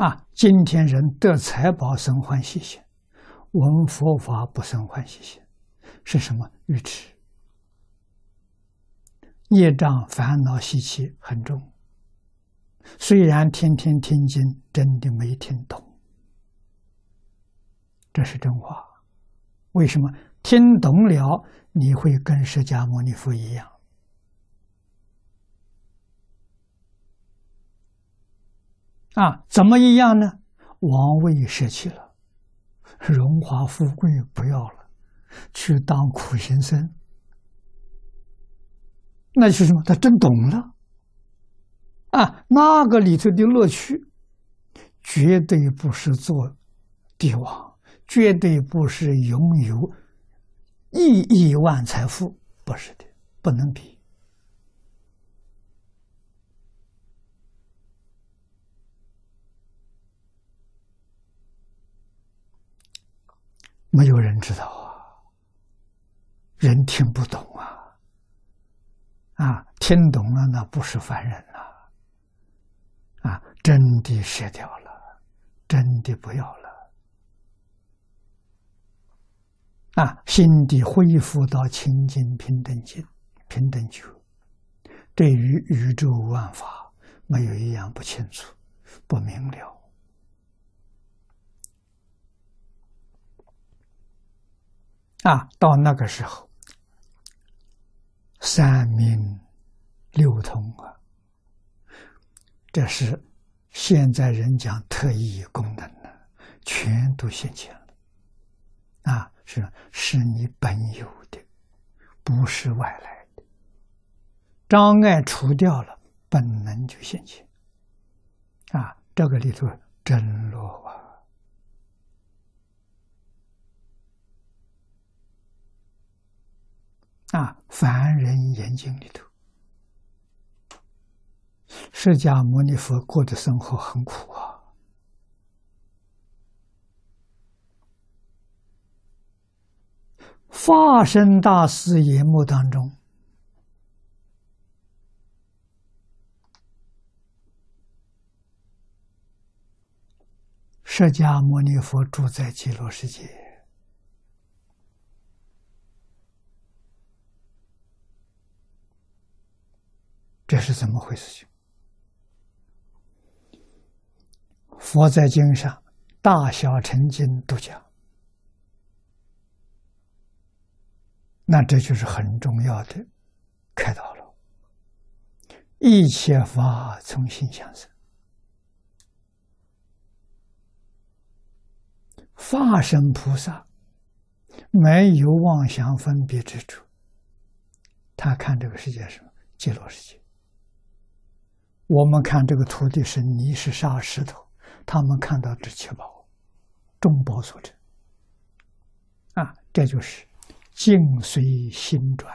啊，今天人得财宝生欢喜心，闻佛法不生欢喜心，是什么？愚痴、业障、烦恼习气很重。虽然天天听经，真的没听懂，这是真话。为什么听懂了，你会跟释迦牟尼佛一样？啊，怎么一样呢？王位舍弃了，荣华富贵不要了，去当苦行僧。那是什么？他真懂了。啊，那个里头的乐趣，绝对不是做帝王，绝对不是拥有亿亿万财富，不是的，不能比。没有人知道啊，人听不懂啊，啊，听懂了那不是凡人了，啊，真的舍掉了，真的不要了，啊，心地恢复到清净平等境、平等觉，对于宇宙万法，没有一样不清楚、不明了。啊，到那个时候，三明六通啊，这是现在人讲特异功能呢，全都现前了。啊，是是你本有的，不是外来的。障碍除掉了，本能就现前。啊，这个里头真落啊。啊，凡人眼睛里头，释迦牟尼佛过的生活很苦啊。化身大师眼目当中，释迦牟尼佛住在极乐世界。是怎么回事？情佛在经上大小成经都讲，那这就是很重要的开导了。一切法从心想生，化身菩萨没有妄想分别之处，他看这个世界什么？极乐世界。我们看这个土地是泥是沙石头，他们看到这七宝，众宝所成。啊，这就是境随心转。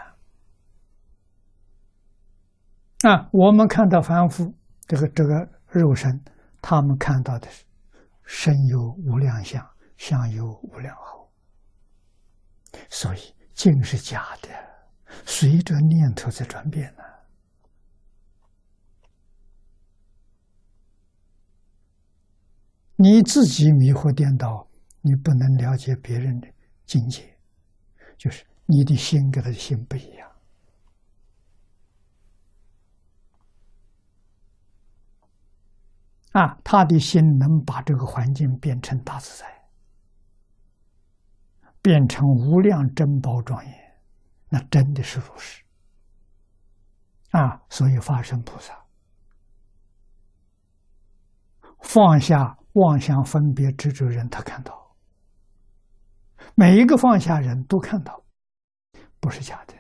啊，我们看到凡夫这个这个肉身，他们看到的是身有无量相，相有无量好。所以境是假的，随着念头在转变呢。你自己迷惑颠倒，你不能了解别人的境界，就是你的心跟他的心不一样啊！他的心能把这个环境变成大自在，变成无量珍宝庄严，那真的是如是啊！所以发生菩萨放下。妄想分别执着人，他看到；每一个放下人都看到，不是假的。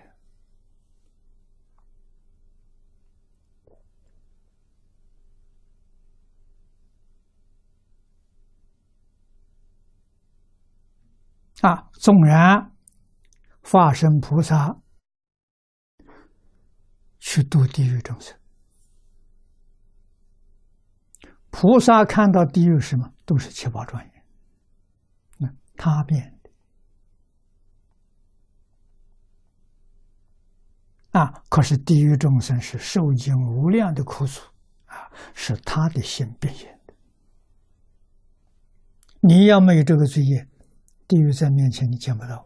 啊，纵然化身菩萨去度地狱众生。菩萨看到地狱什么都是七宝庄严，那他变的啊！可是地狱众生是受尽无量的苦楚啊，是他的心变现的你要没有这个罪业，地狱在面前你见不到。